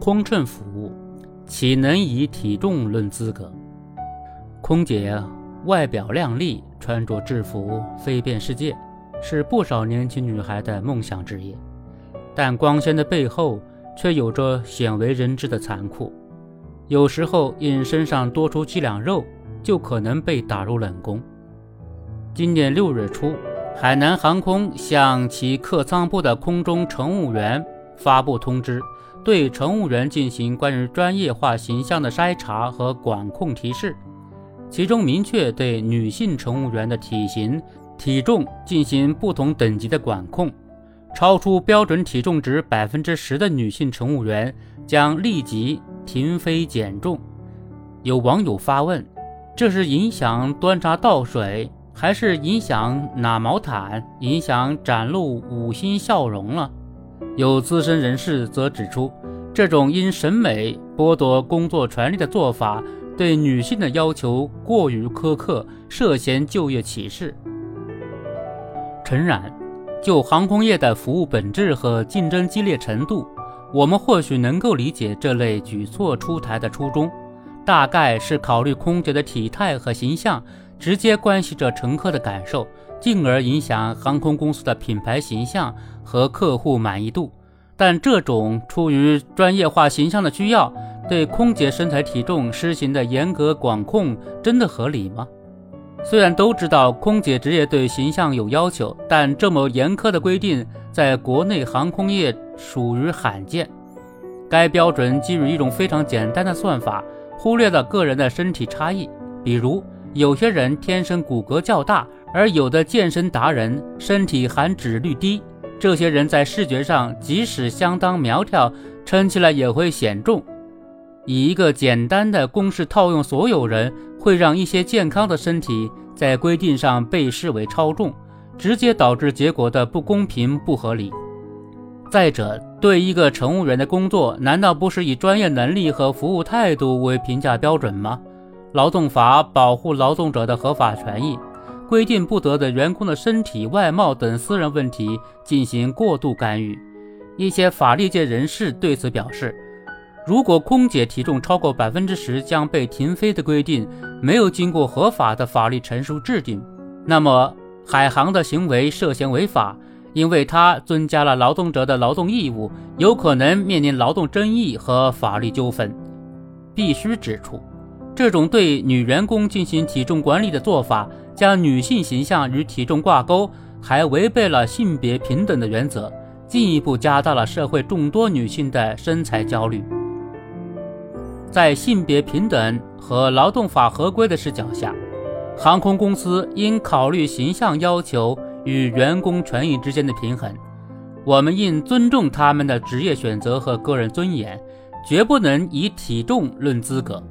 空乘服务岂能以体重论资格？空姐外表靓丽，穿着制服飞遍世界，是不少年轻女孩的梦想职业。但光鲜的背后，却有着鲜为人知的残酷。有时候因身上多出几两肉，就可能被打入冷宫。今年六月初，海南航空向其客舱部的空中乘务员发布通知。对乘务员进行关于专业化形象的筛查和管控提示，其中明确对女性乘务员的体型、体重进行不同等级的管控，超出标准体重值百分之十的女性乘务员将立即停飞减重。有网友发问：这是影响端茶倒水，还是影响拿毛毯、影响展露五星笑容了？有资深人士则指出，这种因审美剥夺工作权利的做法，对女性的要求过于苛刻，涉嫌就业歧视。诚然，就航空业的服务本质和竞争激烈程度，我们或许能够理解这类举措出台的初衷，大概是考虑空姐的体态和形象直接关系着乘客的感受。进而影响航空公司的品牌形象和客户满意度，但这种出于专业化形象的需要，对空姐身材体重施行的严格管控，真的合理吗？虽然都知道空姐职业对形象有要求，但这么严苛的规定，在国内航空业属于罕见。该标准基于一种非常简单的算法，忽略了个人的身体差异，比如有些人天生骨骼较大。而有的健身达人身体含脂率低，这些人在视觉上即使相当苗条，称起来也会显重。以一个简单的公式套用所有人，会让一些健康的身体在规定上被视为超重，直接导致结果的不公平不合理。再者，对一个乘务员的工作，难道不是以专业能力和服务态度为评价标准吗？劳动法保护劳动者的合法权益。规定不得对员工的身体外貌等私人问题进行过度干预。一些法律界人士对此表示，如果空姐体重超过百分之十将被停飞的规定没有经过合法的法律陈述制定，那么海航的行为涉嫌违法，因为它增加了劳动者的劳动义务，有可能面临劳动争议和法律纠纷。必须指出，这种对女员工进行体重管理的做法。将女性形象与体重挂钩，还违背了性别平等的原则，进一步加大了社会众多女性的身材焦虑。在性别平等和劳动法合规的视角下，航空公司应考虑形象要求与员工权益之间的平衡。我们应尊重他们的职业选择和个人尊严，绝不能以体重论资格。